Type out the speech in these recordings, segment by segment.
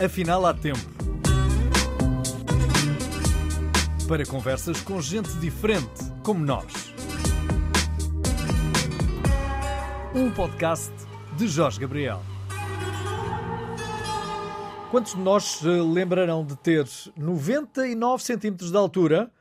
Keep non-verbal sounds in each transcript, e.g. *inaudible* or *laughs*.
Afinal, há tempo. Para conversas com gente diferente, como nós. Um podcast de Jorge Gabriel. Quantos de nós se lembrarão de ter 99 centímetros de altura,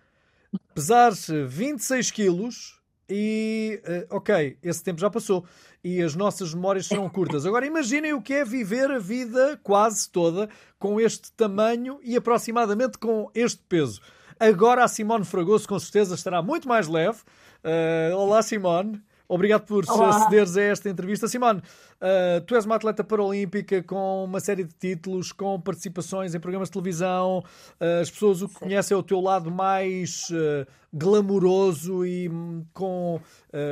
pesar 26 quilos e, uh, ok, esse tempo já passou e as nossas memórias serão curtas. Agora imaginem o que é viver a vida quase toda com este tamanho e aproximadamente com este peso. Agora a Simone Fragoso com certeza estará muito mais leve. Uh, olá, Simone. Obrigado por Olá. acederes a esta entrevista. Simone, uh, tu és uma atleta paralímpica com uma série de títulos, com participações em programas de televisão. Uh, as pessoas o que conhecem é o teu lado mais uh, glamouroso e um, com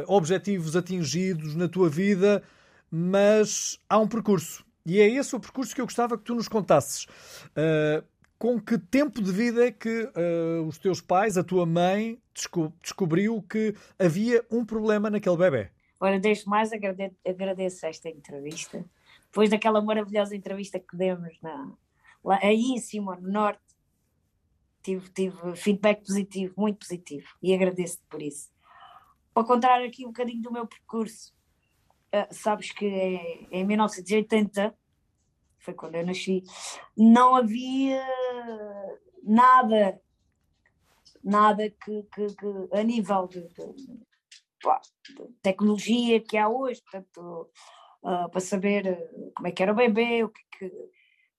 objetivos atingidos na tua vida, mas há um percurso. E é esse o percurso que eu gostava que tu nos contasses com que tempo de vida é que uh, os teus pais, a tua mãe, desco descobriu que havia um problema naquele bebê? Ora, desde mais agradeço, agradeço esta entrevista. Depois daquela maravilhosa entrevista que demos na, lá, aí em cima, no Norte, tive, tive feedback positivo, muito positivo, e agradeço-te por isso. Para contar aqui um bocadinho do meu percurso, uh, sabes que é, em 1980 foi quando eu nasci, não havia nada, nada que, que, que a nível de, de, de, tecnologia que há hoje, portanto, uh, para saber ah, como é que era o bebê, o que, que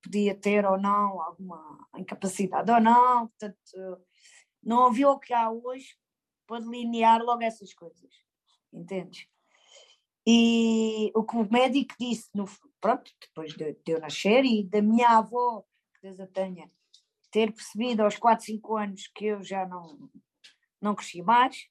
podia ter ou não, alguma incapacidade ou não, portanto, não havia o que há hoje para delinear logo essas coisas, entendes? E o que o médico disse, no, pronto, depois de, de eu nascer e da minha avó, que Deus a tenha, ter percebido aos 4, 5 anos que eu já não, não cresci mais,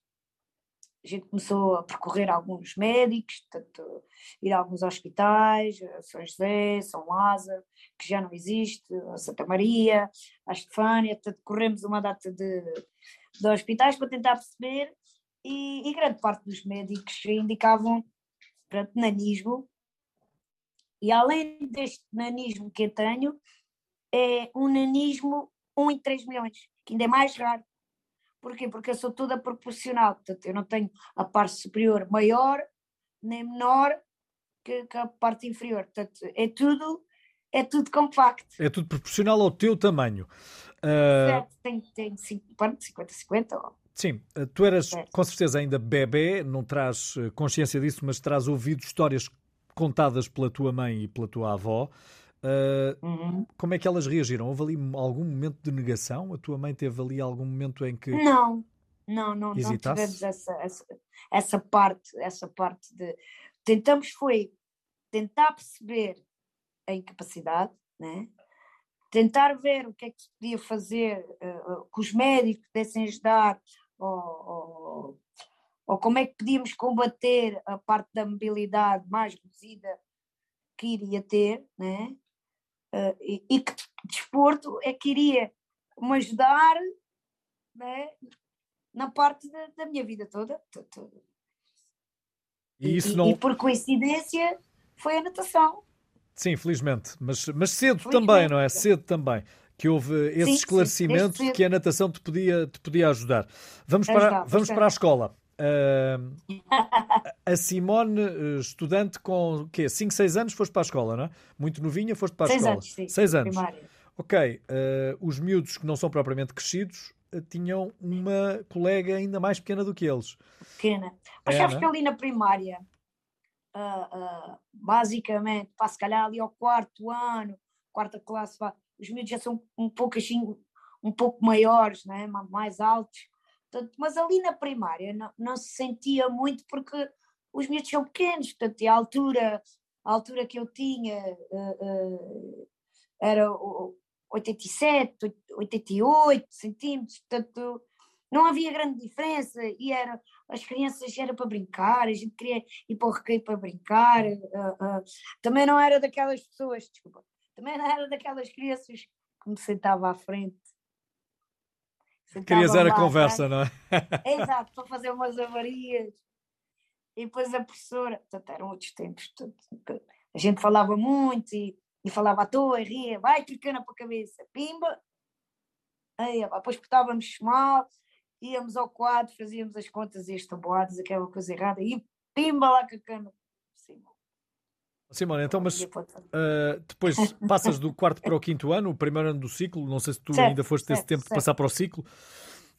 a gente começou a percorrer alguns médicos, tanto, ir a alguns hospitais, a São José, São Lázaro, que já não existe, a Santa Maria, a Estefânia, portanto, corremos uma data de, de hospitais para tentar perceber e, e grande parte dos médicos indicavam portanto, nanismo. E além deste nanismo que eu tenho, é um nanismo 1 em 3 milhões, que ainda é mais raro. Porquê? Porque eu sou toda proporcional, portanto, eu não tenho a parte superior maior nem menor que, que a parte inferior. Portanto, é tudo, é tudo compacto. É tudo proporcional ao teu tamanho. Uh... Tem, tem 50-50. Sim, tu eras com certeza ainda bebê, não traz eh, consciência disso, mas traz ouvido histórias contadas pela tua mãe e pela tua avó. Uh, uhum. Como é que elas reagiram? Houve ali algum momento de negação? A tua mãe teve ali algum momento em que. Não, não, não, não tivemos essa, essa, essa parte, essa parte de. Tentamos foi tentar perceber a incapacidade, né? tentar ver o que é que se podia fazer, uh, que os médicos pudessem ajudar ou, ou, ou como é que podíamos combater a parte da mobilidade mais reduzida que iria ter, né? Uh, e, e, que desporto é que iria me ajudar né? na parte da, da minha vida toda. E, isso não... e por coincidência foi a natação. Sim, felizmente, mas, mas cedo felizmente. também, não é? Cedo também que houve esse sim, esclarecimento sim, que a natação te podia, te podia ajudar. Vamos para, vamos para a escola. Uh, a Simone, eh, estudante com quê? 5, 6 anos, foste para a escola, não é? Muito novinha, foste para a seis escola. Anos, sim, 6 anos. Primária. Ok. Uh, os miúdos que não são propriamente crescidos uh, tinham uma colega ainda mais pequena do que eles. Pequena. Mas é, sabes que ali na primária, basicamente, para se calhar ali ao quarto ano, quarta classe, os miúdos já são um pouco assim, um pouco maiores, né? mais altos, portanto, mas ali na primária não, não se sentia muito porque os miúdos são pequenos, portanto, a altura, a altura que eu tinha uh, uh, era 87, 88 centímetros, portanto, não havia grande diferença e era as crianças era para brincar, a gente queria ir para o recreio para brincar, uh, também não era daquelas pessoas, desculpa, também não era daquelas crianças que me sentava à frente. Sentava Querias era lá, conversa, não é? *laughs* Exato, para fazer umas avarias. E depois a professora, portanto, eram outros tempos, portanto, a gente falava muito e e falava à toa, e ria, vai, cana para a cabeça, pimba. Aí, depois portávamos mal, íamos ao quadro, fazíamos as contas e as tabuadas, aquela coisa errada, e pimba lá com a cana. Simone, então, mas uh, depois *laughs* passas do quarto para o quinto ano, o primeiro ano do ciclo, não sei se tu certo, ainda foste certo, esse tempo certo. de passar para o ciclo.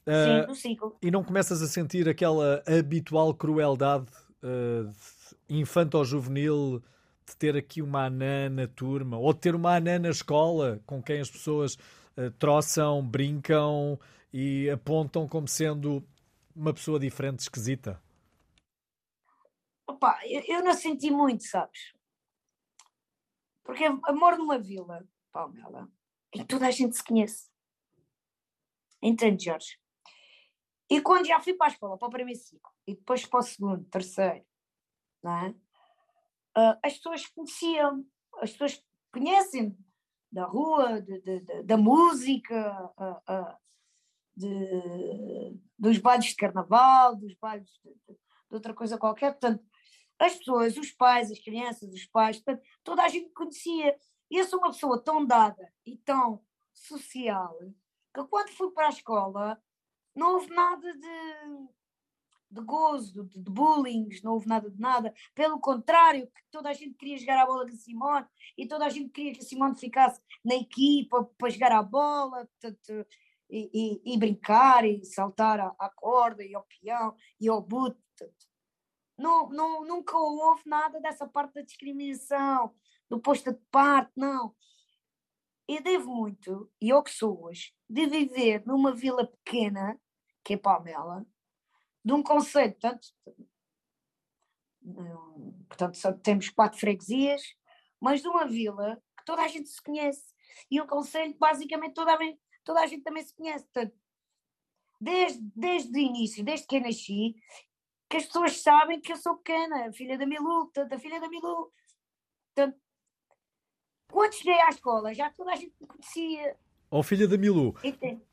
Uh, Sim, do ciclo. E não começas a sentir aquela habitual crueldade uh, infanto-juvenil de ter aqui uma anã na turma, ou de ter uma anã na escola com quem as pessoas uh, troçam, brincam e apontam como sendo uma pessoa diferente, esquisita? Opa, eu, eu não senti muito, sabes? Porque moro numa vila, Palmela, e toda a gente se conhece. Entende, Jorge? E quando já fui para a escola, para o primeiro ciclo, e depois para o segundo, terceiro, não é? Uh, as pessoas conheciam, as pessoas conhecem da rua, de, de, de, da música, uh, uh, dos bailes de carnaval, dos bailes de, outra coisa qualquer. Portanto, as pessoas, os pais, as crianças, os pais, toda a gente conhecia. E eu sou uma pessoa tão dada e tão social que quando fui para a escola não houve nada de, de gozo, de, de bullying, não houve nada de nada. Pelo contrário, toda a gente queria jogar a bola com a Simone e toda a gente queria que a Simone ficasse na equipa para jogar a bola portanto, e, e, e, brincar e saltar à, à corda e ao peão e ao boot. Portanto, não, não, nunca houve nada dessa parte da discriminação, do posto de parte, não. Eu devo muito, e eu que sou hoje, de viver numa vila pequena, que é Palmela, de um conceito, portanto, portanto só temos quatro freguesias, mas de uma vila que toda a gente se conhece. E um conselho, basicamente, toda a, toda a gente também se conhece. Portanto, desde, desde o início, desde que eu nasci, que as pessoas sabem que eu sou pequena, filha da Milu, portanto, a filha da Milu. Portanto, quando cheguei à escola, já toda a gente me conhecia. Ó oh, filha da Milu.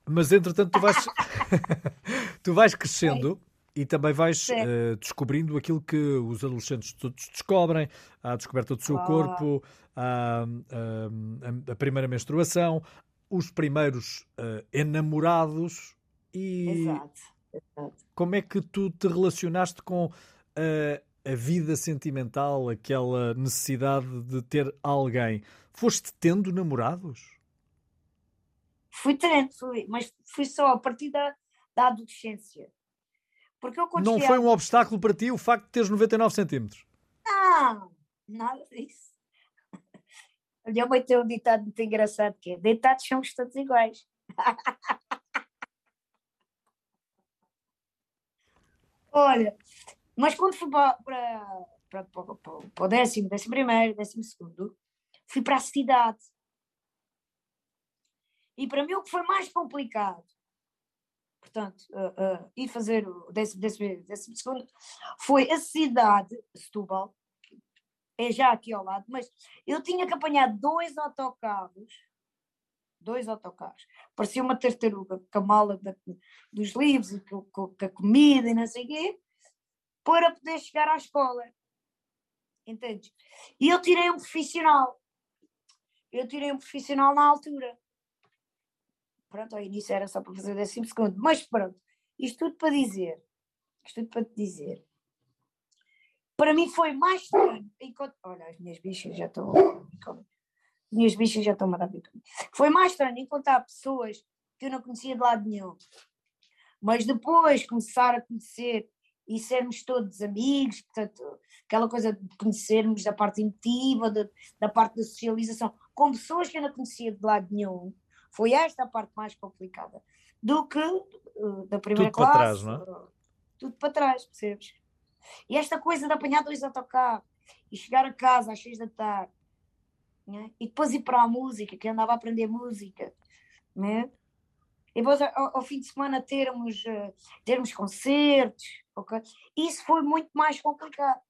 Mas entretanto tu vais, *laughs* *laughs* tu vais crescendo e também vais uh, descobrindo aquilo que os adolescentes todos descobrem, a descoberta do seu oh. corpo, a, a, a, primeira menstruação, os primeiros uh, enamorados e Exato como é que tu te relacionaste com a, a vida sentimental, aquela necessidade de ter alguém? Foste tendo namorados? Fui tendo, fui, mas fui só a partir da, da adolescência. Porque eu Não foi um obstáculo para ti o facto de teres 99 centímetros? Não, nada disso. A minha mãe tem um ditado muito engraçado que é deitados somos todos iguais. *laughs* Olha, mas quando fui para, para, para, para, o décimo, décimo primeiro, décimo segundo, fui para a cidade. E para mim o que foi mais complicado, portanto, uh, uh, ir fazer o décimo, décimo, décimo segundo, foi a cidade, Setúbal, é já aqui ao lado, mas eu tinha que apanhar dois autocarros dois autocarros. Parecia uma tartaruga com a mala da, dos livros com, com, com, a comida e não sei o quê, para poder chegar à escola. Entende? E eu tirei um profissional. Eu tirei um profissional na altura. Pronto, ao início era só para fazer décimo segundo. Mas pronto, isto tudo para dizer, isto tudo para te dizer. Para mim foi mais estranho. Enquanto, olha, as minhas bichas já estão minhas bichas já estão maravilhosas. Foi mais estranho encontrar pessoas que eu não conhecia de lado nenhum. Mas depois começar a conhecer e sermos todos amigos, portanto, aquela coisa de conhecermos da parte emotiva, de, da parte da socialização, com pessoas que eu não conhecia de lado nenhum, foi esta a parte mais complicada do que uh, da primeira tudo classe. Para trás, não é? Tudo para trás, percebes? E esta coisa de apanhar dois autocarros e chegar a casa às seis da tarde né? e depois ir para a música, que andava a aprender música, né? e depois ao, ao fim de semana termos, uh, termos concertos, okay? isso foi muito mais complicado.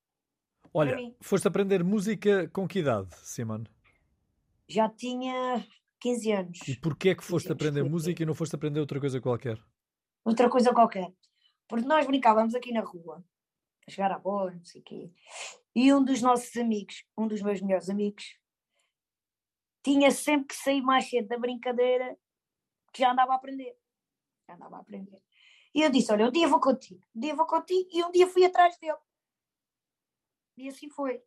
Olha, foste aprender música com que idade, Simone? Já tinha 15 anos. E porquê é que foste aprender música e não foste aprender outra coisa qualquer? Outra coisa qualquer. Porque nós brincávamos aqui na rua, a jogar a bola, não sei o quê. E um dos nossos amigos, um dos meus melhores amigos, tinha sempre que sair mais cedo da brincadeira, que já andava a aprender. Já andava a aprender. E eu disse: Olha, um dia vou contigo, um dia vou contigo, e um dia fui atrás dele. E assim foi.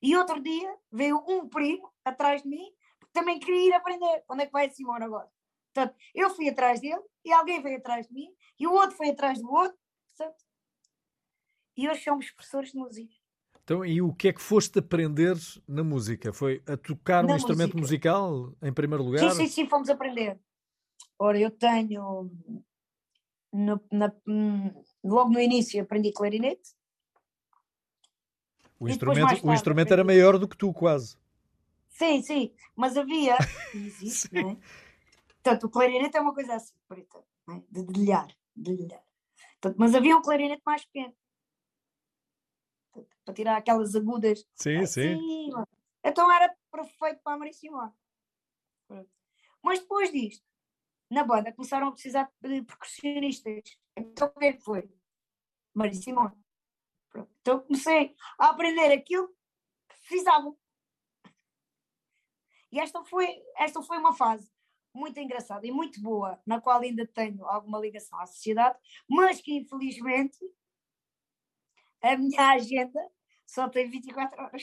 E outro dia veio um primo atrás de mim, porque também queria ir aprender. Onde é que vai a Simone agora? Portanto, eu fui atrás dele, e alguém veio atrás de mim, e o outro foi atrás do outro. Portanto, e hoje somos professores de música. Então, e o que é que foste aprender na música? Foi a tocar na um instrumento música. musical, em primeiro lugar? Sim, sim, sim, fomos aprender. Ora, eu tenho. No, na, hum, logo no início aprendi clarinete. O instrumento, tarde, o instrumento era maior do que tu, quase. Sim, sim, mas havia. *laughs* Existe, não é? Portanto, o clarinete é uma coisa assim, preta, é? de dedilhar. dedilhar. Portanto, mas havia um clarinete mais pequeno para tirar aquelas agudas. Sim, assim, sim. Então era perfeito para a Maria Simone. Mas depois disto, na banda começaram a precisar de percussionistas. Então o que é foi? Maria Simone. Então comecei a aprender aquilo que precisavam. E esta foi, esta foi uma fase muito engraçada e muito boa, na qual ainda tenho alguma ligação à sociedade, mas que infelizmente a minha agenda só tem 24 horas.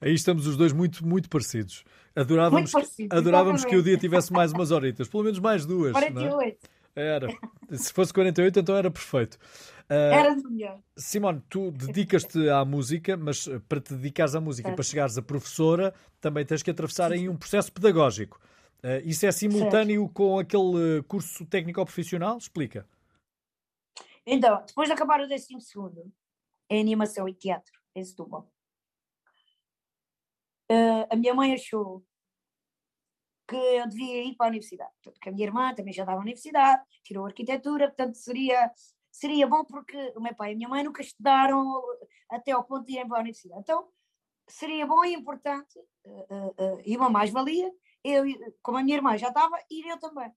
Aí estamos os dois muito, muito parecidos. Adorávamos, muito parecido, adorávamos que o dia tivesse mais umas horitas, pelo menos mais duas. 48. É? Era. Se fosse 48, então era perfeito. Uh, era melhor. Simone, tu dedicas-te à música, mas eh, para te dedicares à música e para chegares a professora, também tens que atravessar aí um processo pedagógico. Uh, isso é simultâneo certo. com aquele curso técnico-profissional? Explica. Então, depois de acabar o décimo segundo, em animação e teatro, em Setúbal, uh, a minha mãe achou que eu devia ir para a universidade. Portanto, que a minha irmã também já estava na universidade, tirou arquitetura, portanto seria, seria bom porque o meu pai e a minha mãe nunca estudaram até ao ponto de irem para a universidade. Então, seria bom e importante, uh, uh, e uma mais-valia, eu, como a minha irmã já estava, ir eu também.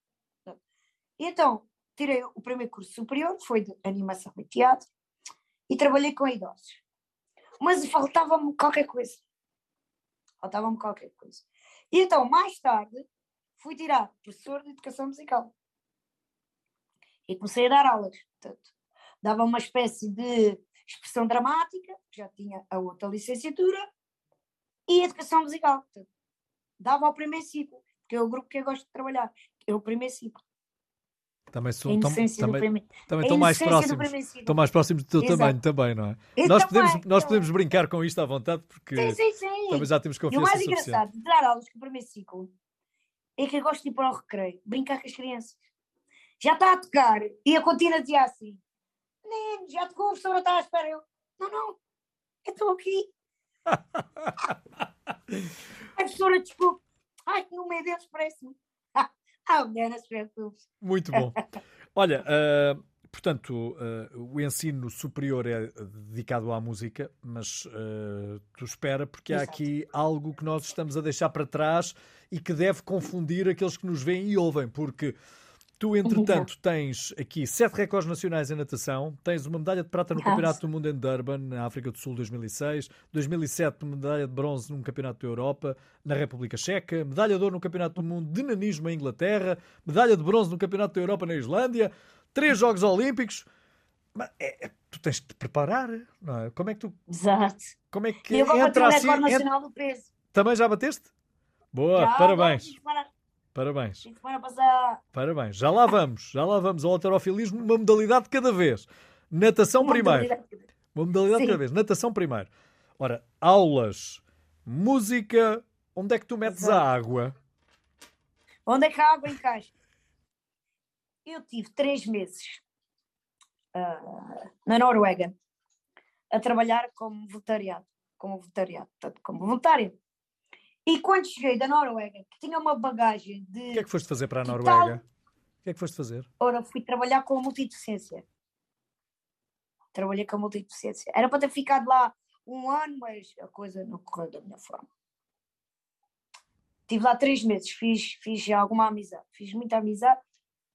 Então, tirei o primeiro curso superior, foi de animação e teatro, e trabalhei com idosos. Mas faltava-me qualquer coisa. Faltava-me qualquer coisa. E então, mais tarde, fui tirar professor de educação musical. E comecei a dar aulas. Portanto, dava uma espécie de expressão dramática, já tinha a outra licenciatura, e educação musical. Portanto, dava ao primeiro ciclo, porque é o grupo que eu gosto de trabalhar, é o primeiro ciclo. Também são tão, também, também estão mais próximos. Estão mais próximos do teu Exato. tamanho também, não é? nós podemos, nós podemos brincar com isto à vontade porque sim, sim, sim. também já temos confiança. E o mais engraçado de dar aulas com o primeiro ciclo é que eu gosto de ir para o recreio, brincar com as crianças. Já está a tocar e a contínua dizia assim: Nem, já tocou, a professora está à espera. Eu, não, não, eu estou aqui. *laughs* a professora, desculpe. Ai, no meio deles parece-me. Não se Muito bom. *laughs* Olha, uh, portanto, uh, o ensino superior é dedicado à música, mas uh, tu espera, porque Exato. há aqui algo que nós estamos a deixar para trás e que deve confundir aqueles que nos veem e ouvem, porque Tu, entretanto, *laughs* tens aqui sete recordes nacionais em natação, tens uma medalha de prata no Campeonato do Mundo em Durban, na África do Sul, 2006, 2007, medalha de bronze num Campeonato da Europa, na República Checa, medalha de ouro no Campeonato do Mundo de nanismo em Inglaterra, medalha de bronze no Campeonato da Europa na Islândia, três Jogos Olímpicos. Mas é, é, tu tens de te preparar, não é? Como é que tu. Exato. Como é que eu vou bater o recorde assim, nacional do peso. Também já bateste? Boa, já, parabéns. Parabéns. Fim de semana passar. Parabéns. Já lá vamos. Já lá vamos ao alterofilismo, uma modalidade de cada vez. Natação uma primeiro. Modalidade. Uma modalidade de cada vez. Natação primeiro. Ora, aulas, música. Onde é que tu metes Exato. a água? Onde é que a água encaixa? Eu tive três meses uh, na Noruega a trabalhar como voluntariado, como voluntariado, portanto, como voluntário. E quando cheguei da Noruega, que tinha uma bagagem de. O que é que foste fazer para a Noruega? O que é que foste fazer? Ora, fui trabalhar com a multideficiência. Trabalhei com a multideficiência. Era para ter ficado lá um ano, mas a coisa não correu da minha forma. Estive lá três meses, fiz, fiz alguma amizade, fiz muita amizade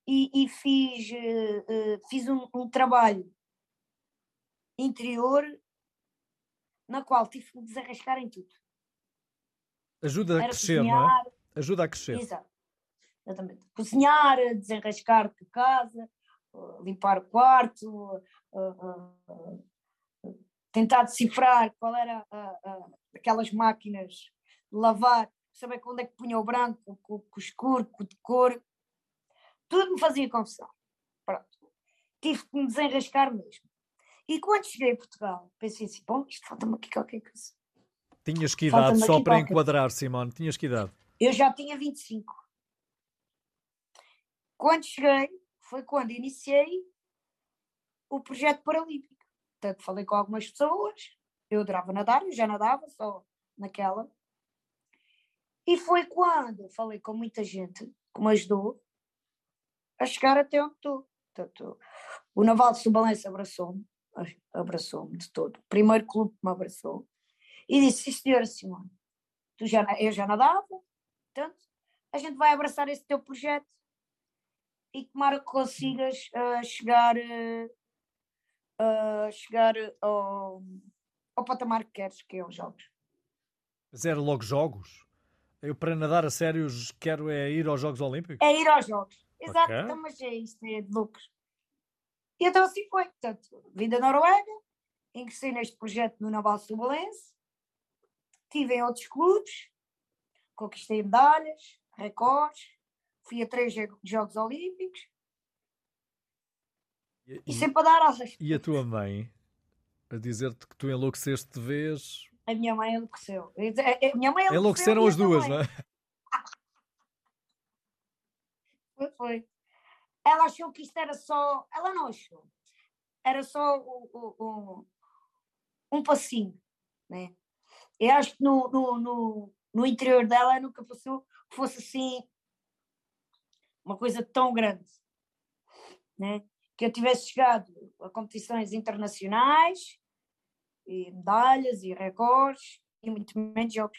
e, e fiz, uh, uh, fiz um, um trabalho interior na qual tive que me desarrascar em tudo Ajuda a crescer, cozinhar, não é? Ajuda a crescer. Exato. Exatamente. Cozinhar, desenrascar a casa, limpar o quarto, tentar decifrar qual era aquelas máquinas de lavar, saber quando é que punha o branco, com o escuro, com o de cor. Tudo me fazia confusão. Pronto. Tive que me desenrascar mesmo. E quando cheguei a Portugal, pensei assim: bom, isto falta-me aqui qualquer coisa. Tinhas que idade, só para enquadrar, Simone, tinhas que idade? Eu já tinha 25. Quando cheguei, foi quando iniciei o projeto paralímpico. Portanto, falei com algumas pessoas, eu adorava nadar, eu já nadava só naquela. E foi quando falei com muita gente que me ajudou a chegar até onde estou. Portanto, o Naval de Subalense abraçou-me, abraçou-me de todo. O primeiro clube que me abraçou. E disse, sim senhora Simone, tu já, eu já nadava, portanto, a gente vai abraçar esse teu projeto e tomara que consigas uh, chegar, uh, chegar ao, ao patamar que queres, que é os jogos. Mas era logo jogos? Eu para nadar a sério quero é ir aos Jogos Olímpicos? É ir aos Jogos, exato, okay. então, mas é isto, é de lucros. E então assim foi, portanto, vim da Noruega, ingressei neste projeto no Naval Subalense, estive em outros clubes, conquistei medalhas, recordes, fui a três Jogos Olímpicos e, e sempre a dar asas. E a tua mãe a dizer-te que tu enlouqueceste de vez? A minha mãe enlouqueceu. A minha mãe Enlouqueceram as duas, não é? *laughs* Foi, foi. Ela achou que isto era só. Ela não achou. Era só o, o, um passinho, né? Eu acho que no, no, no, no interior dela nunca passou que fosse assim uma coisa tão grande, né? que eu tivesse chegado a competições internacionais, e medalhas e recordes, e muito menos jogos.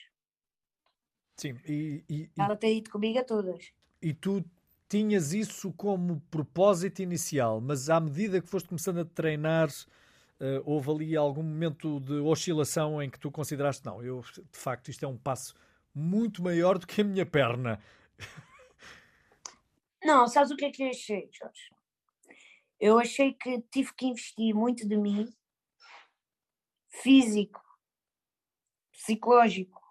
Sim, e, e, ela tem ido comigo a todas. E tu tinhas isso como propósito inicial, mas à medida que foste começando a treinar, uh, houve ali algum momento de oscilação em que tu consideraste, não, eu de facto isto é um passo muito maior do que a minha perna. *laughs* Não, sabes o que é que eu achei, Jorge? Eu achei que tive que investir muito de mim, físico, psicológico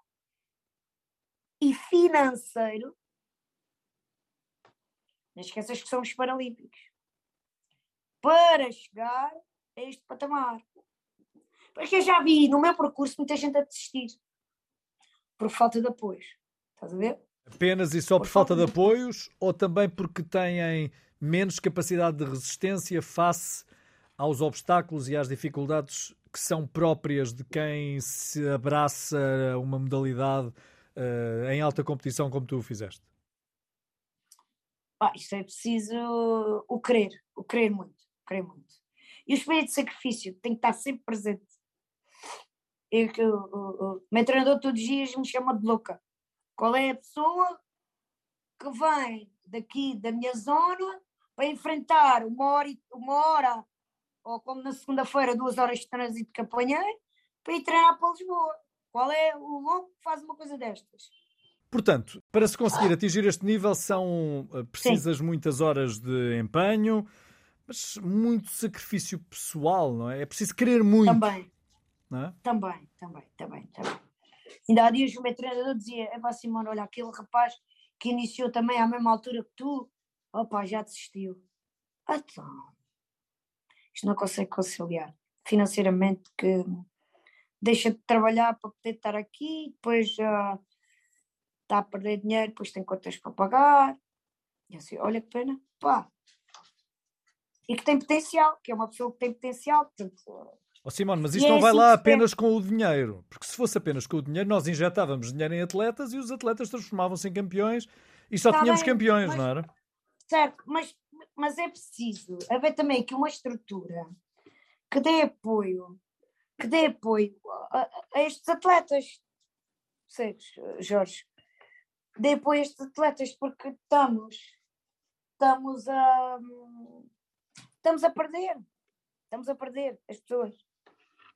e financeiro. Não esqueças que são os Paralímpicos. Para chegar a este patamar. Porque eu já vi no meu percurso muita gente a desistir por falta de apoios. Estás a ver? Apenas e só por, por falta de apoios ou também porque têm menos capacidade de resistência face aos obstáculos e às dificuldades que são próprias de quem se abraça uma modalidade uh, em alta competição como tu o fizeste? Ah, isto é preciso o querer, o querer muito, o querer muito. E o espírito de sacrifício tem que estar sempre presente. Eu, eu, eu, o meu treinador todos os dias me chama de louca. Qual é a pessoa que vem daqui da minha zona para enfrentar uma hora, uma hora ou como na segunda-feira, duas horas de trânsito que apanhei, para ir treinar para Lisboa? Qual é o louco que faz uma coisa destas? Portanto, para se conseguir atingir este nível são eh, precisas Sim. muitas horas de empenho, mas muito sacrifício pessoal, não é? É preciso querer muito. Também. É? Também, também, também, também. Ainda há dias o meu treinador dizia: é para Simone, olha, aquele rapaz que iniciou também à mesma altura que tu, opa, já desistiu. Então, isto não consegue conciliar financeiramente que deixa de trabalhar para poder estar aqui, depois já está a perder dinheiro, depois tem contas para pagar. E assim, olha que pena, pá. E que tem potencial, que é uma pessoa que tem potencial, portanto, Oh, Simone, mas isto e não é vai assim lá apenas com o dinheiro, porque se fosse apenas com o dinheiro, nós injetávamos dinheiro em atletas e os atletas transformavam-se em campeões e só tá tínhamos bem, campeões, mas, não era? Certo, mas, mas é preciso haver também aqui uma estrutura que dê apoio, que dê apoio a, a estes atletas, percebes, Jorge? Dê apoio a estes atletas porque estamos, estamos a, estamos a perder, estamos a perder as pessoas.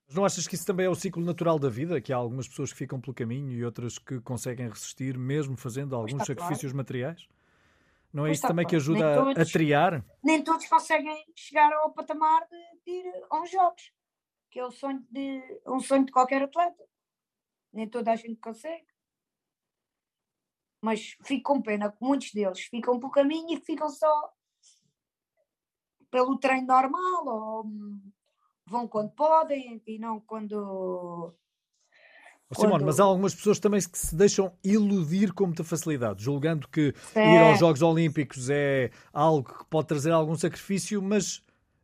Mas não achas que isso também é o ciclo natural da vida? Que há algumas pessoas que ficam pelo caminho e outras que conseguem resistir, mesmo fazendo alguns sacrifícios claro. materiais? Não é isso também claro. que ajuda todos, a, triar? Nem todos conseguem chegar ao patamar de, de ir aos jogos, que é o sonho de, um sonho de qualquer atleta. Nem toda a gente consegue. Mas fico com pena que muitos deles ficam pelo caminho e ficam só pelo treino normal ou vão quando podem e não quando. Oh, Simone, quando... mas há algumas pessoas também que se deixam iludir com muita facilidade, julgando que é. ir aos Jogos Olímpicos é algo que pode trazer algum sacrifício, mas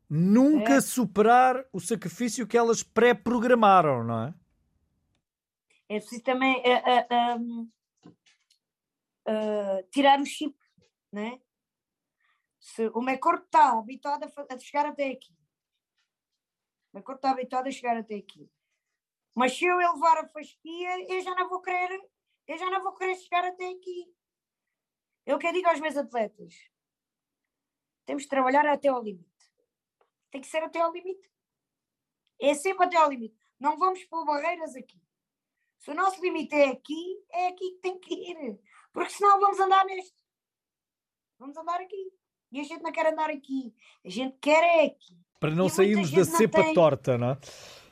nunca é. superar o sacrifício que elas pré-programaram, não é? É preciso também uh, uh, uh, tirar o chip, não é? Se o meu corpo está habituado a, a chegar até aqui, meu corpo está habituado a chegar até aqui. Mas se eu levar a fasquia, eu já não vou querer, eu já não vou querer chegar até aqui. Eu que digo aos meus atletas, temos de trabalhar até ao limite. Tem que ser até ao limite. É sempre até ao limite. Não vamos pôr barreiras aqui. Se o nosso limite é aqui, é aqui que tem que ir. Porque senão vamos andar neste. Vamos andar aqui. E a gente não quer andar aqui. A gente quer é aqui. Para não e sairmos da cepa tem... torta, não é?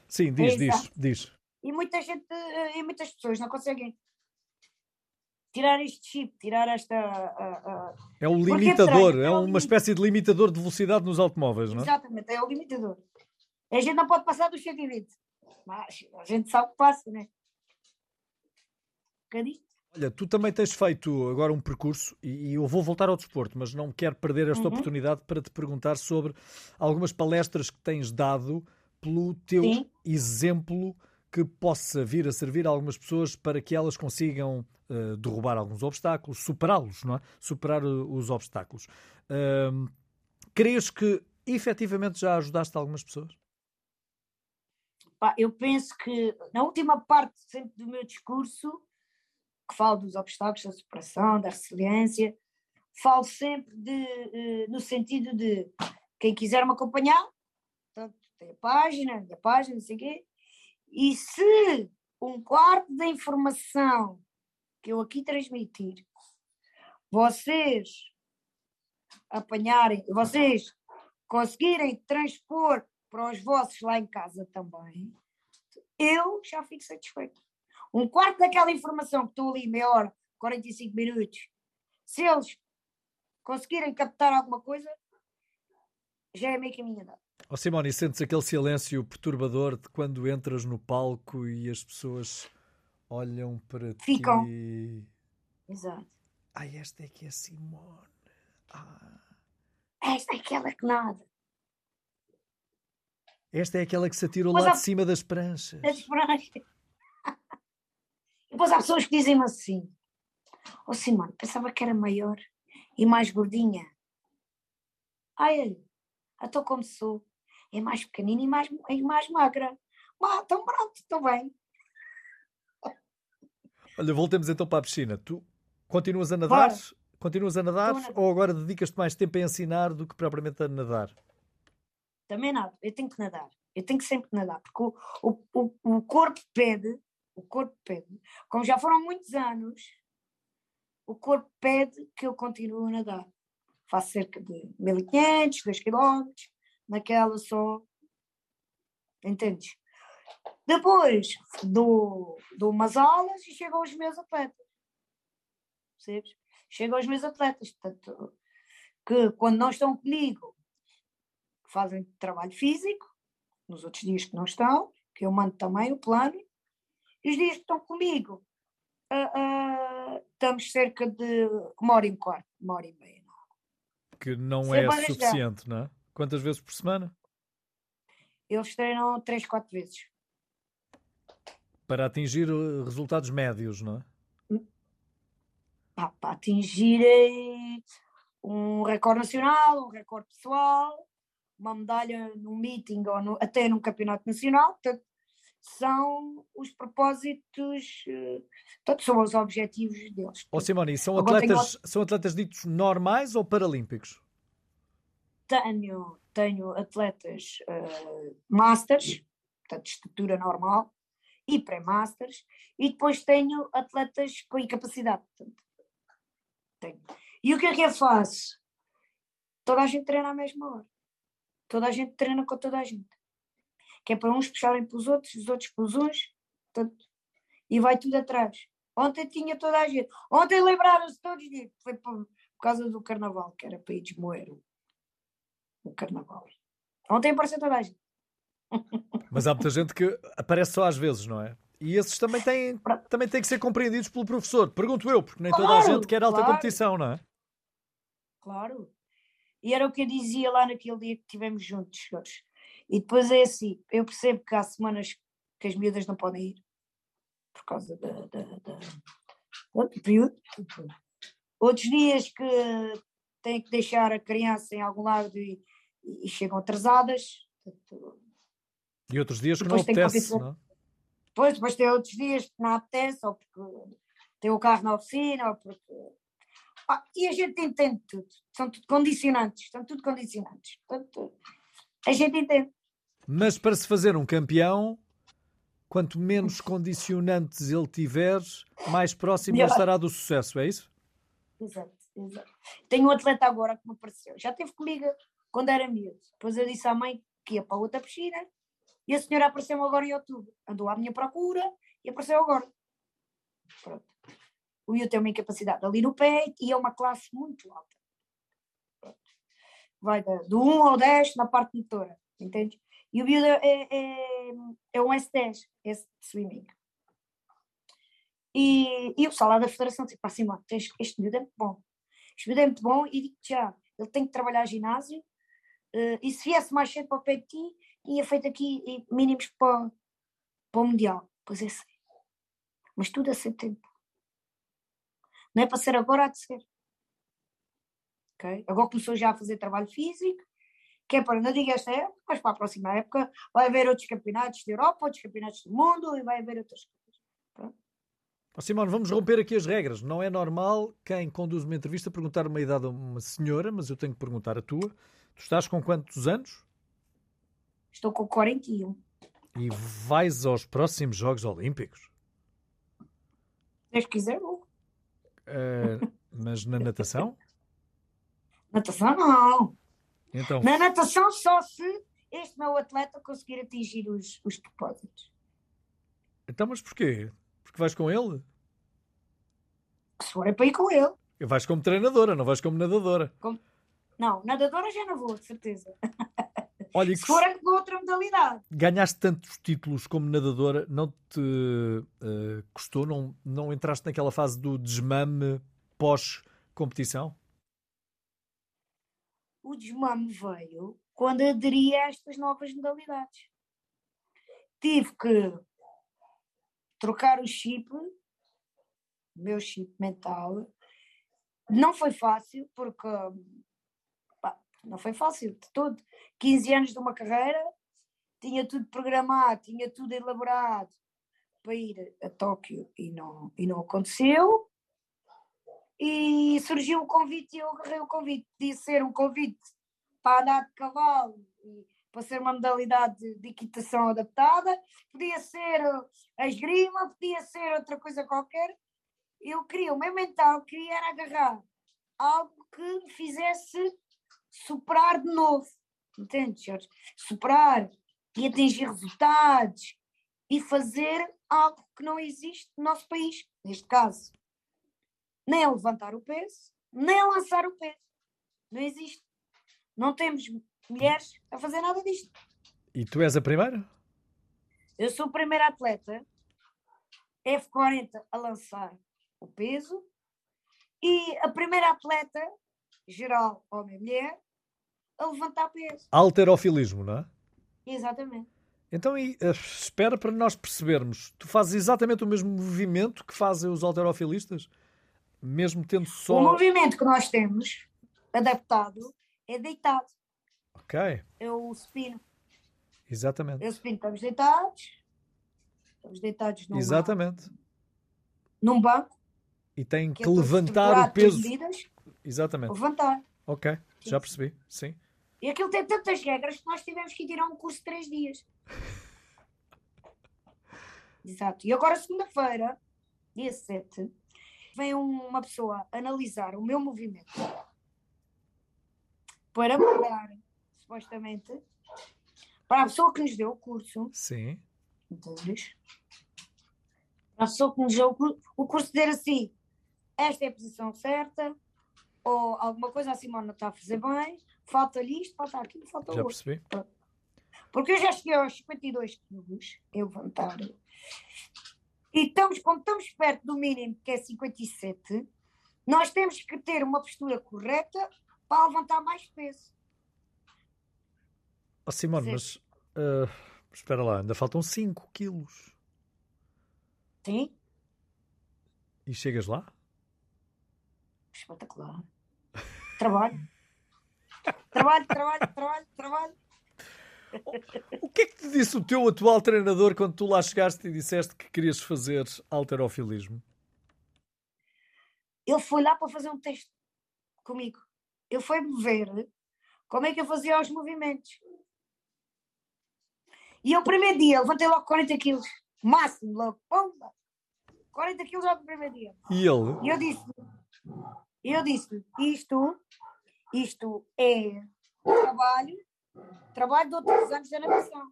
Sim, diz, diz, diz. E muita gente, e muitas pessoas não conseguem tirar este chip, tirar esta. Uh, uh, é um limitador, é, é uma espécie de limitador de velocidade nos automóveis, não é? Exatamente, é o limitador. A gente não pode passar dos 120, mas a gente sabe que passa, né? Bocadinho. Olha, tu também tens feito agora um percurso e eu vou voltar ao desporto, mas não quero perder esta uhum. oportunidade para te perguntar sobre algumas palestras que tens dado pelo teu Sim. exemplo que possa vir a servir a algumas pessoas para que elas consigam uh, derrubar alguns obstáculos, superá-los, não é? Superar uh, os obstáculos. Uh, crees que efetivamente já ajudaste algumas pessoas? Eu penso que na última parte sempre do meu discurso que falo dos obstáculos, da superação, da resiliência, falo sempre de, uh, no sentido de quem quiser me acompanhar, portanto, tem a página, a página, não sei o quê, e se um quarto da informação que eu aqui transmitir, vocês apanharem, vocês conseguirem transpor para os vossos lá em casa também, eu já fico satisfeito um quarto daquela informação que estou ali meia hora, 45 minutos, se eles conseguirem captar alguma coisa, já é meio caminho andado. Oh Simone, sentes aquele silêncio perturbador de quando entras no palco e as pessoas olham para Ficam. ti. Exato. Ah, esta é que é Simone. Ah. Esta é aquela que nada. Esta é aquela que se atirou lá de cima das pranchas. Das pranchas. Depois há pessoas que dizem-me assim: oh, Simone, pensava que era maior e mais gordinha. Ai, estou como sou. É mais pequenina e mais, e mais magra. Ah, tão pronto, estou bem. Olha, voltemos então para a piscina. Tu continuas a nadar? Bora. Continuas a nadar, a nadar. ou agora dedicas-te mais tempo a ensinar do que propriamente a nadar? Também nada, eu tenho que nadar. Eu tenho que sempre nadar, porque o, o, o corpo pede o corpo pede. Como já foram muitos anos, o corpo pede que eu continue a nadar. Faço cerca de 1500, 2 km, naquela só. Entendes? Depois dou, dou umas aulas e chego aos meus atletas. Percebes? Chego aos meus atletas. Portanto, que quando não estão comigo, fazem trabalho físico, nos outros dias que não estão, que eu mando também o plano, e os dias que estão comigo, uh, uh, estamos cerca de uma hora e um quarto, uma hora e meia. Que não Sem é suficiente, não é? Quantas vezes por semana? Eles treinam três, quatro vezes. Para atingir uh, resultados médios, não é? Ah, para atingir eh, um recorde nacional, um recorde pessoal, uma medalha num meeting ou no, até num campeonato nacional. Portanto, são os propósitos, eh, todos são os objetivos deles. Ó oh, Simone, são atletas, tenho... são atletas ditos normais ou paralímpicos? Tenho, tenho atletas uh, masters, portanto, estrutura normal, e pré-masters, e depois tenho atletas com incapacidade. Portanto, tenho. E o que é que eu faço? Toda a gente treina à mesma hora. Toda a gente treina com toda a gente. Que é para uns puxarem para os outros, os outros para os uns, portanto, e vai tudo atrás. Ontem tinha toda a gente. Ontem lembraram-se todos disso. Foi por, por, causa do carnaval, que era para ir desmoer o, o carnaval. Ontem apareceu toda a gente. Mas há muita gente que aparece só às vezes, não é? E esses também têm, também têm que ser compreendidos pelo professor. Pergunto eu, porque nem claro, toda a gente quer alta claro. competição, não é? Claro. E era o que eu dizia lá naquele dia que estivemos juntos, senhores. E depois é assim, eu percebo que há semanas que as miúdas não podem ir por causa da, da, da, do período. Outros dias que têm que deixar a criança em algum lado e, e chegam atrasadas. E outros dias que não apetece, não? Depois, depois tem outros dias que não apetece, ou porque tem o carro na oficina, ou porque. Ah, e a gente entende tudo. São tudo condicionantes, são tudo condicionantes. Portanto, a gente entende. Mas para se fazer um campeão, quanto menos condicionantes ele tiver, mais próximo ele estará do sucesso, é isso? Exato, exato. Tenho um atleta agora que me apareceu, já teve comigo quando era miúdo. Depois eu disse à mãe que ia para outra piscina e a senhora apareceu agora em outubro. Andou à minha procura e apareceu agora. Pronto. O Iu tem uma incapacidade ali no pé e é uma classe muito alta. Vai do 1 ao 10 na parte motora, entende? E o Iu é, é, é um S10, esse swimming. E, e o lá da federação disse, pá, Simão, este miúdo é muito bom. Este miúdo é muito bom e digo já, ele tem que trabalhar ginásio uh, e se viesse mais cedo para o pé de ti, tinha feito aqui mínimos para, para o Mundial. Pois é, sei. Mas tudo a seu tempo. Não é para ser agora, há de ser. Agora começou já a fazer trabalho físico, que é para, não diga esta época, mas para a próxima época vai haver outros campeonatos de Europa, outros campeonatos do mundo e vai haver outras coisas. Pronto. Oh, Simone, vamos romper aqui as regras. Não é normal quem conduz uma entrevista perguntar uma idade a uma senhora, mas eu tenho que perguntar a tua. Tu estás com quantos anos? Estou com 41. E vais aos próximos Jogos Olímpicos? Deus quiser, vou. Uh, mas na natação? *laughs* natação não. Então... Na natação só se este meu atleta conseguir atingir os, os propósitos. Então, mas porquê? Porque vais com ele? Se for é para ir com ele. Vais como treinadora, não vais como nadadora. Como... Não, nadadora já não vou, de certeza. *laughs* Olha, Se for é outra modalidade. Ganhaste tantos títulos como nadadora, não te uh, custou? Não, não entraste naquela fase do desmame pós-competição? O desmame veio quando aderi a estas novas modalidades. Tive que trocar o chip, o meu chip mental. Não foi fácil, porque não foi fácil de todo. 15 anos de uma carreira, tinha tudo programado, tinha tudo elaborado para ir a Tóquio e não, e não aconteceu. E surgiu o convite e eu agarrei o convite. Podia ser um convite para andar de cavalo e para ser uma modalidade de, equitação adaptada, podia ser a esgrima, podia ser outra coisa qualquer. Eu queria, o meu mental queria era agarrar algo que me fizesse superar de novo. Entende, Jorge? Superar e atingir resultados e fazer algo que não existe no nosso país, neste caso. Nem a levantar o peso, nem a lançar o peso. Não existe. Não temos mulheres a fazer nada disto. E tu és a primeira? Eu sou a primeira atleta F40 a lançar o peso e a primeira atleta geral, homem e mulher, a levantar peso. Alterofilismo, não é? Exatamente. Então, e, uh, espera para nós percebermos. Tu fazes exatamente o mesmo movimento que fazem os alterofilistas? Mesmo tendo só. O movimento que nós temos, adaptado, é deitado. Ok. É o supino. Exatamente. É o supino. Estamos deitados. Estamos deitados num, Exatamente. num banco. E tem que, que levantar o peso. Medidas, Exatamente. Levantar. Ok, já percebi, sim. E aquilo tem tantas regras que nós tivemos que tirar um curso de três dias. *laughs* Exato. E agora, segunda-feira, dia 7, vem uma pessoa analisar o meu movimento para pagar, supostamente, para a pessoa que nos deu o curso. Sim. Entendes? Para a pessoa que nos deu o curso, o curso dizer assim: esta é a posição certa, ou alguma coisa a Simone não está a fazer bem, falta-lhe isto, falta aquilo, falta Já outro. percebi. Porque eu já cheguei aos 52 quilos, eu levantar. E estamos, como estamos perto do mínimo, que é 57, nós temos que ter uma postura correta para levantar mais peso. Oh, Simone, mas ah, espera lá, ainda faltam 5 quilos. Sim, E chegas lá? espetacular. Trabalho. Trabalho, trabalho, trabalho, trabalho. O que é que te disse o teu atual treinador quando tu lá chegaste e disseste que querias fazer alterofilismo? Ele foi lá para fazer um teste comigo. Ele foi-me ver como é que eu fazia os movimentos. E eu, primeiro dia, levantei logo 40 quilos. Máximo, logo. Pumba! 40 quilos logo no primeiro dia. E ele? E eu disse, eu disse, isto, isto é trabalho, trabalho de outros anos da natação.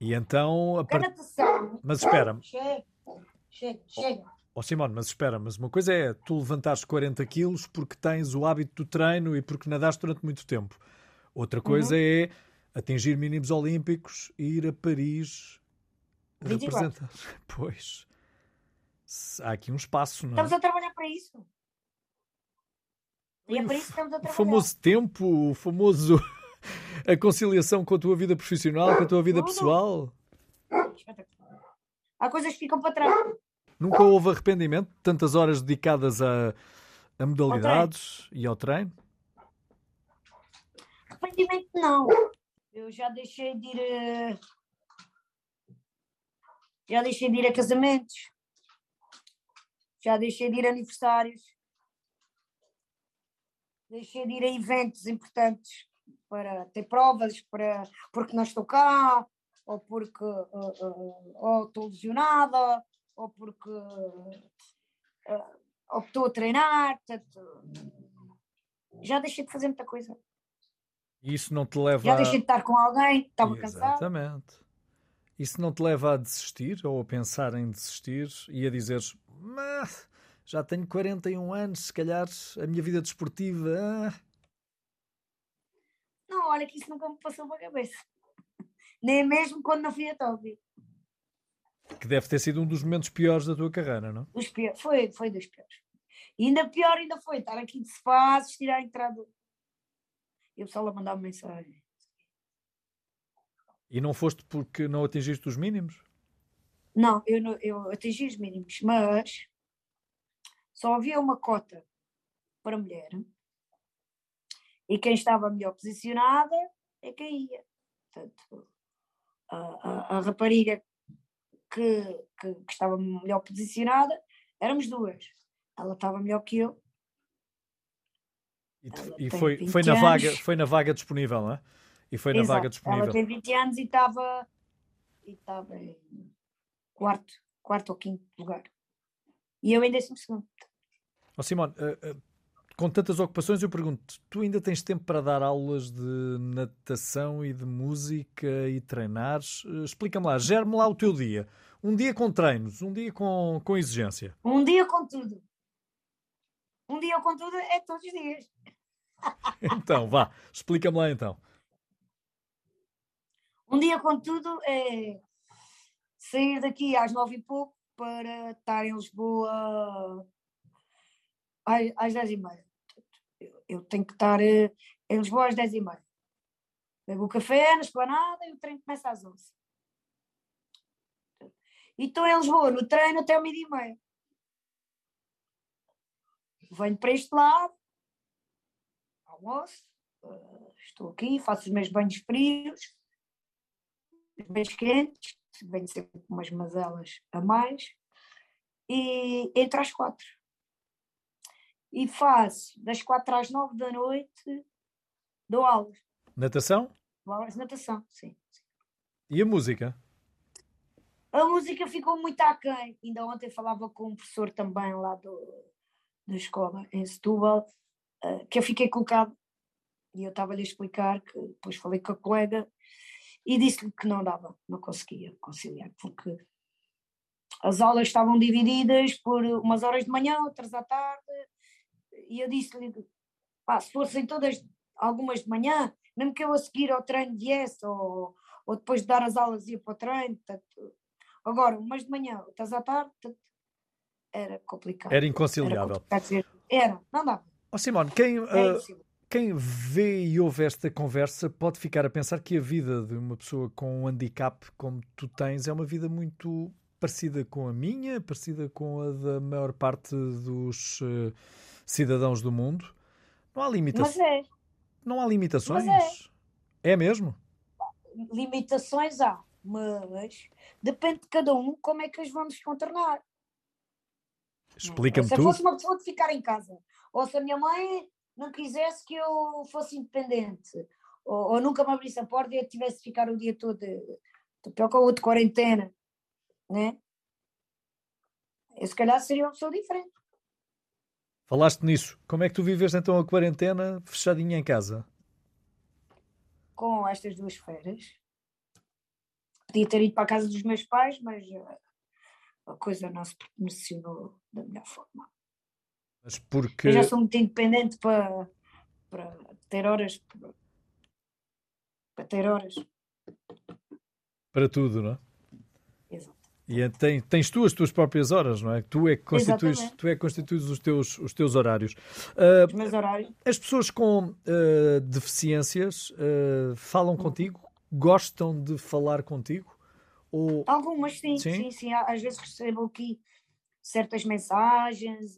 E então. A A part... natação. Mas espera, Chega, chega, chega. oh Simone, mas espera, mas uma coisa é tu levantares 40 quilos porque tens o hábito do treino e porque nadaste durante muito tempo. Outra coisa é atingir mínimos olímpicos e ir a Paris 24. representar. *laughs* Pois. Há aqui um espaço, não é? Estamos a trabalhar para isso. E é o para isso que estamos a O trabalhar. famoso tempo, o famoso *laughs* a conciliação com a tua vida profissional, com a tua vida Tudo. pessoal. Há coisas que ficam para trás. Nunca houve arrependimento de tantas horas dedicadas a, a modalidades e ao treino? Arrependimento não. Eu já deixei de ir. Já deixei de ir a casamentos. Já deixei de ir a aniversários. Deixei de ir a eventos importantes para ter provas, para, porque não estou cá, ou porque uh, uh, ou estou lesionada, ou porque uh, ou estou a treinar. Portanto, já deixei de fazer muita coisa. Isso não te leva Já deixei de estar com alguém, estava cansado. Exatamente. Isso não te leva a desistir ou a pensar em desistir e a dizeres "Mas, já tenho 41 anos, se calhar a minha vida desportiva. ah." Não, olha que isso nunca me passou pela cabeça. Nem mesmo quando não fui a Tóquio. Que deve ter sido um dos momentos piores da tua carreira, não? Os piores, foi, foi dos piores. E ainda pior ainda foi estar aqui de sofá, assistir à entrada. E o pessoal a mandar -me mensagem. E não foste porque não atingiste os mínimos? Não, eu, não- eu atingi os mínimos, mas só havia uma cota para mulher. E quem estava melhor posicionada é quem ia. Portanto, a, a- a rapariga que, que, que estava melhor posicionada éramos duas. Ela estava melhor que eu. E, e foi, 20 foi, na vaga, foi na vaga disponível, não é? E foi na Exato. vaga disponível. Ela tem 20 anos e estava e estava em quarto, quarto ou quinto lugar. E eu em décimo segundo. Ó Simone, eh, eh, com tantas ocupações, eu pergunto: tu ainda tens tempo para dar aulas de natação e de música e treinares? Eh, Explica-me lá, gere-me lá o teu dia. Um dia com treinos, um dia com, com exigência. Um dia com tudo. Um dia com tudo é todos os dias. *laughs* Então, vá, explica-me lá então. Um dia com tudo é sair daqui às nove e pouco para estar em Lisboa às, às dez e meia. Eu, eu tenho que estar eh, em Lisboa às dez e meia. Bebo o café na esplanada e o treino começa às onze. E estou em Lisboa no treino até ao meio-dia e meia. Venho para este lado, almoço, eh, estou aqui, faço os meus banhos frios, os banhos quentes, venho sempre com umas mazelas a mais, e entro às quatro. E faço das quatro às nove da noite, dou aulas. Natação Dou aulas de natação, sim. sim. e a música. música ficou muito aquém. Ainda ontem falava com um professor também lá do, da escola, em Setúbal, uh, que eu fiquei colocado e eu estava-lhe a explicar que depois falei com a colega e disse-lhe que não dava, não conseguia conciliar, porque as aulas estavam divididas por umas horas de manhã, outras à tarde, e eu disse-lhe, se fossem todas, algumas de manhã, mesmo que eu a seguir ao treino viesse, ou, ou depois de dar as aulas ia para o treino, tanto, agora, umas de manhã, outras à tarde, tanto, era complicado. Era inconciliável. Era, era não dava. Oh, Simone, quem, uh, quem vê e ouve esta conversa pode ficar a pensar que a vida de uma pessoa com um handicap como tu tens é uma vida muito parecida com a minha, parecida com a da maior parte dos uh, cidadãos do mundo. Não há limitações. É. Não há limitações. É. é mesmo? Limitações há, mas depende de cada um como é que as vamos contornar. Explica-me tu. Se eu fosse uma pessoa de ficar em casa, ou se a minha mãe não quisesse que eu fosse independente, ou, ou nunca me abrisse a porta e eu tivesse de ficar o dia todo, pior que o de quarentena, né? Eu se calhar seria uma pessoa diferente. Falaste nisso. Como é que tu vives então a quarentena fechadinha em casa? Com estas duas feiras. Podia ter ido para a casa dos meus pais, mas eh, a coisa não se proporcionou da melhor forma. Mas porque... Eu já sou muito independente para, para ter horas. Para ter horas. Para tudo, não é? Exato. E tem, tens tu as tuas próprias horas, não é? Tu é que constituis, tu é que constituis os, teus, os teus horários. Uh, os meus horários. As pessoas com uh, deficiências uh, falam uhum. contigo? Gostam de falar contigo? Ou... Algumas, sim, sim, sim, sim. Às vezes recebo aqui certas mensagens,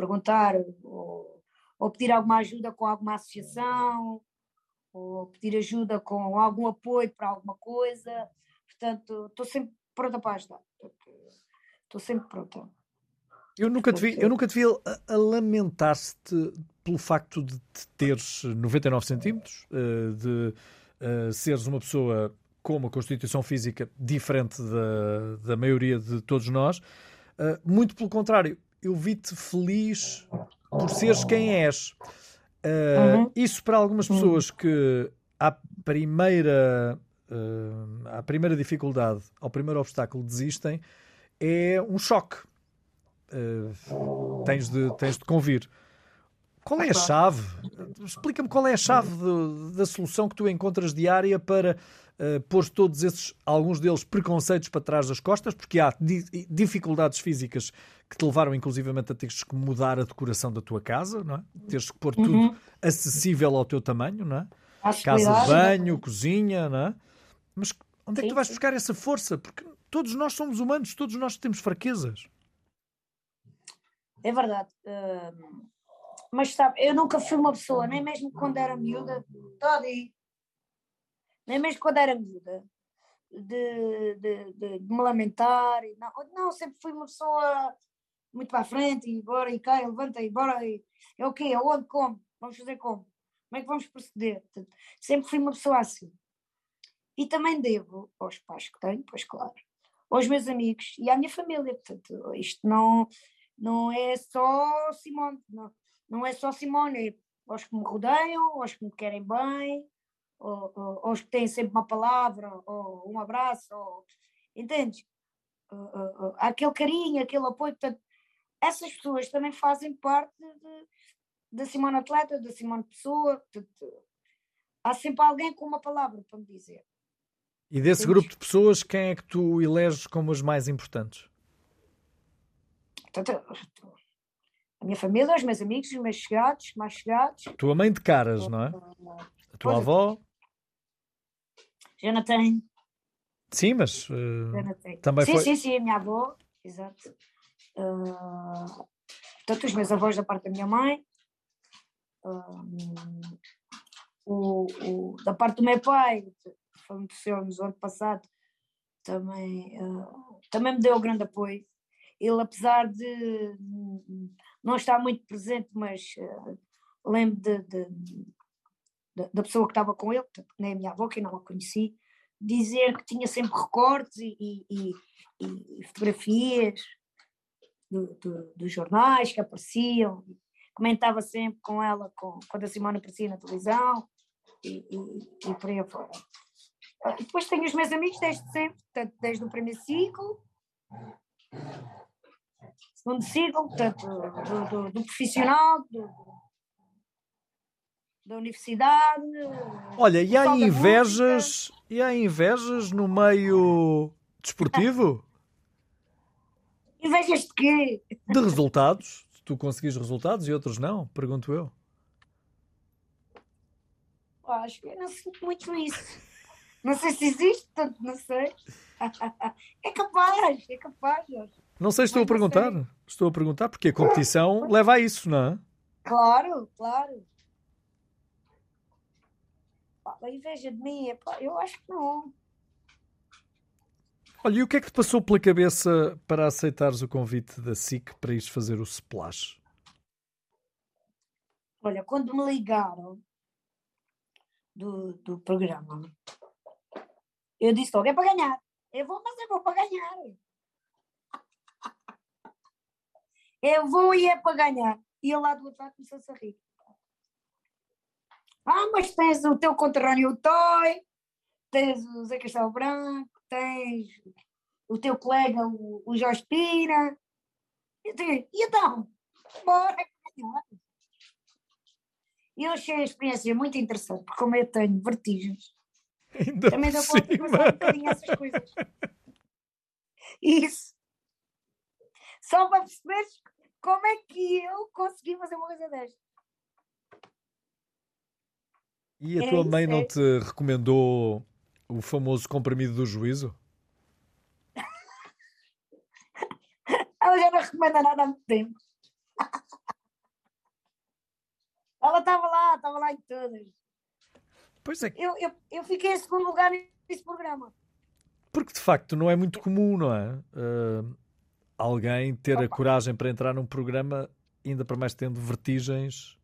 perguntar ou, ou, pedir alguma ajuda com alguma associação, ou pedir ajuda com algum apoio para alguma coisa. Portanto, estou sempre pronta para ajudar. Estou sempre pronta. Eu nunca te vi, eu nunca te vi a, a lamentar-te pelo facto de teres 99 centímetros, eh, de uh, seres uma pessoa com uma constituição física diferente da, da maioria de todos nós Uh, muito pelo contrário, eu vi-te feliz por seres quem és. Uh, uhum. Isso para algumas pessoas que à primeira, uh, à primeira dificuldade, ao primeiro obstáculo desistem, é um choque. tens, de, tens de convir. Qual é a chave? Explica-me qual é a chave de, da solução que tu encontras diária para uh, pôr todos esses, alguns deles, preconceitos para trás das costas, porque há di dificuldades físicas que te levaram inclusivamente a teres que mudar a decoração da tua casa, não é? Teres que pôr tudo uhum. acessível ao teu tamanho, não é? Casa de banho, cozinha, não é? Mas onde é que tu vais buscar essa força? Porque todos nós somos humanos, todos nós temos fraquezas. É verdade. Uh mas sabe, eu nunca fui uma pessoa, nem mesmo quando era miúda, Toddy, nem mesmo quando era miúda, de, de, de, de me lamentar. E não, não, sempre fui uma pessoa muito para a frente, e bora, e cai, levanta, e bora, e é o quê? Aonde, como? Vamos fazer como? Como é que vamos proceder? Sempre fui uma pessoa assim. E também devo aos pais que tenho, pois claro, aos meus amigos e à minha família. Portanto, isto não, não é só Simone, não, não é só Simone, é aos que me rodeiam, aos que me querem bem, ou, ou, aos que têm sempre uma palavra, ou um abraço, ou, entendes? Uh, uh, uh, aquele carinho, aquele apoio, portanto, essas pessoas também fazem parte de, da Simone Atleta, da Simone Pessoa, há sempre alguém com uma palavra para me dizer. E desse grupo de pessoas, quem é que tu eleges como as mais importantes? A minha família, os meus amigos, os meus chegados, mais chegados. Tua mãe de caras, não é? A tua avó? Já não tenho. Sim, mas uh, também sim, foi... Sim, sim, a minha avó, exato. Uh, portanto, os meus avós da parte da minha mãe. Uh, o, o, da parte do meu pai, faleceu no ano passado, também, uh, também me deu grande apoio. Ele, apesar de não está muito presente, mas uh, lembro de, de, de, da pessoa que estava com ele, nem a minha avó, que não a conheci, dizer que tinha sempre recortes e, e, e, e fotografias do, do, dos jornais que apareciam. Comentava sempre com ela com, quando a Simone aparecia na televisão e, e, e por aí fora. E depois tenho os meus amigos desde sempre, portanto, desde o primeiro ciclo, segundo ciclo, portanto, do, do, do profissional, do, da universidade. Olha, e há invejas, e há invejas no meio desportivo? Invejas de quê? De resultados. Tu conseguis resultados e outros não, pergunto eu. Acho que eu não sinto muito isso. Não sei se existe, tanto não sei. *laughs* É capaz, é capaz, Jorge. Não sei se estou a perguntar. Sei. Estou a perguntar porque a competição leva a isso, não é? Claro, claro. A inveja de mim, eu acho que não. Olha, e o que é que te passou pela cabeça para aceitares o convite da SIC para ires fazer o splash? Olha, quando me ligaram do, do programa, eu disse logo, é para ganhar. Eu vou, mas eu vou para ganhar. Eu vou e é para ganhar. E ele lá do outro lado começou a rir. Ah, mas tens o teu conterrâneo Toy, tens o Zé Castelo Branco, tens o teu colega, o, o Jorge Pina. E, então, bora ganhar. E eu achei a experiência muito interessante, porque como eu tenho vertigens, Ainda também dá para passar um bocadinho essas coisas. Isso. Só para perceberes como é que eu consegui fazer uma coisa desta. E a é tua mãe não é. te recomendou o famoso comprimido do juízo? *laughs* Ela já não recomenda nada há muito tempo. *laughs* Ela estava lá, estava lá em todas. Pois é. Eu, eu, eu fiquei em segundo lugar nesse programa. Porque de facto não é muito comum, não é? Uh, alguém ter Opa. a coragem para entrar num programa, ainda para mais tendo vertigens.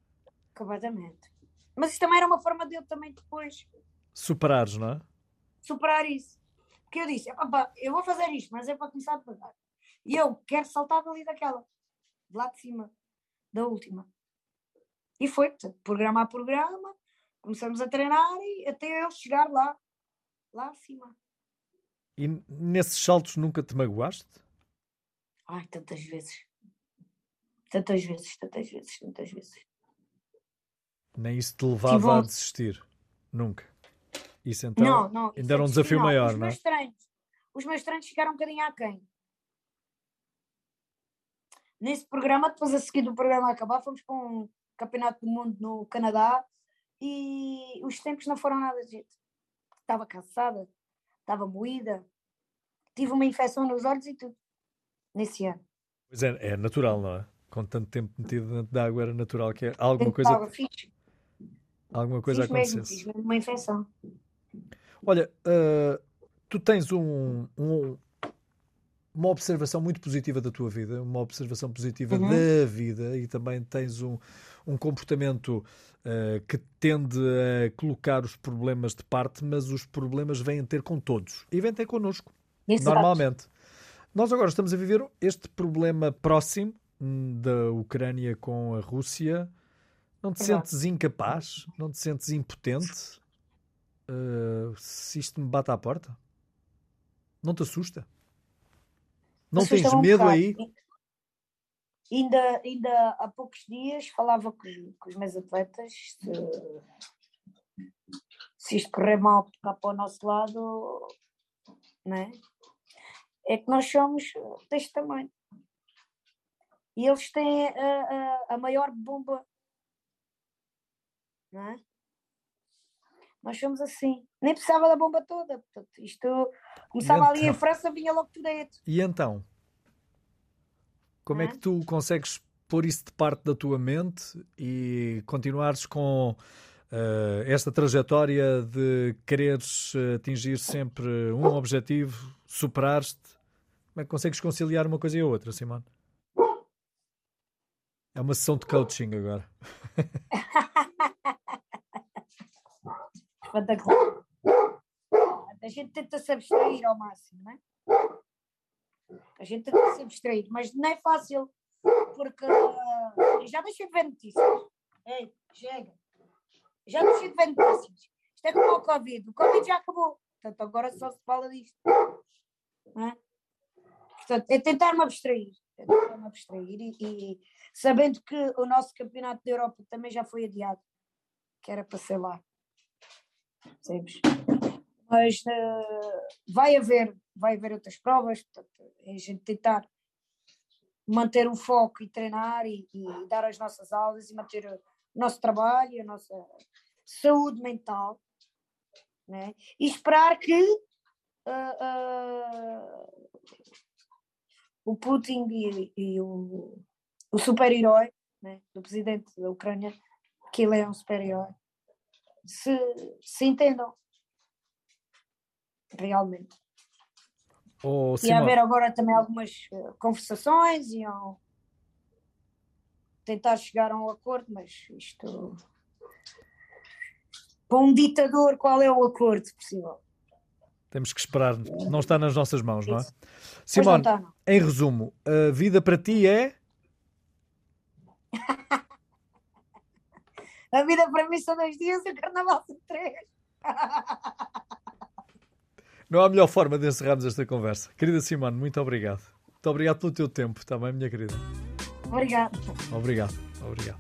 Completamente. Mas isso também era uma forma de eu também depois superares, não é? Superar isso. Porque eu disse, eu vou fazer isto, mas é para começar a pagar. E eu quero saltar dali daquela, de lá de cima, da última. E foi, portanto, programa a programa, começamos a treinar e até eu chegar lá, lá acima. E nesses saltos nunca te magoaste? Ai, tantas vezes. Tantas vezes, tantas vezes, tantas vezes. Nem isso te levava Tive... a desistir? Nunca. Isso então não, não, ainda era um desafio não. maior, os não é? Meus treinos, os meus treinos ficaram um bocadinho aquém. Nesse programa, depois a seguir do programa acabar, fomos para um campeonato do mundo no Canadá e os tempos não foram nada de jeito. Estava cansada, estava moída, tive uma infecção nos olhos e tudo, nesse ano. Pois é, é natural, não é? Com tanto tempo metido dentro da água, era natural que alguma coisa. Água, fiz. Alguma coisa fiz acontecesse. Mesmo, fiz mesmo uma infecção. Olha, uh, tu tens um, um, uma observação muito positiva da tua vida, uma observação positiva uhum. da vida e também tens um, um comportamento uh, que tende a colocar os problemas de parte, mas os problemas vêm ter com todos e vêm ter connosco, Exato. normalmente. Nós agora estamos a viver este problema próximo hum, da Ucrânia com a Rússia. Não te Exato. sentes incapaz? Não te sentes impotente? Uh, se isto me bate à porta? Não te assusta? Não tens medo um aí? Ainda, ainda há poucos dias falava com, com os meus atletas se, se isto correr mal cá para o nosso lado, né? é que nós somos deste tamanho. E eles têm a, a, a maior bomba. Não é? Nós somos assim. Nem precisava da bomba toda. Portanto, isto começava então, ali em? França, vinha logo tudo dentro. E então? Como é que tu consegues pôr isso de parte da tua mente e continuares com uh, esta trajetória de quereres atingir sempre um objetivo, superares-te? Como é que consegues conciliar uma coisa e a outra, Simone? É uma sessão de coaching agora. *laughs* A gente tenta se abstrair ao máximo, não é? A gente tenta se abstrair, mas não é fácil, porque uh, já deixei de ver notícias. Ei, chega. Já deixei de ver notícias. Isto é como o Covid. O Covid já acabou. Portanto, agora só se fala disto. Não é? Portanto, é tentar-me abstrair. É tentar-me abstrair e, e sabendo que o nosso campeonato da Europa também já foi adiado, que era para ser lá. Mas uh, vai haver, vai haver outras provas, portanto, é a gente tentar manter o foco e treinar e, e, dar as nossas aulas e manter o nosso trabalho, a nossa saúde mental, né? e esperar que uh, uh, o Putin e, e o, o super-herói né? do presidente da Ucrânia, que ele é um super-herói, se, se entendam realmente. Oh, e haver agora também algumas uh, conversações, iam tentar chegar a um acordo, mas isto. Para um ditador, qual é o acordo possível? Temos que esperar, não está nas nossas mãos, não é? Simone, não está, em resumo, a vida para ti é. *laughs* a vida para mim são dois dias e o carnaval são três. *laughs* Não há melhor forma de encerrarmos esta conversa. Querida Simone, muito obrigado. Muito obrigado pelo teu tempo também, minha querida. Obrigado. Obrigado. Obrigado.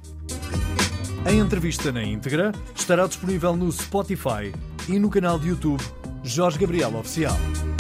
A entrevista na íntegra estará disponível no Spotify e no canal de YouTube Jorge Gabriel Oficial.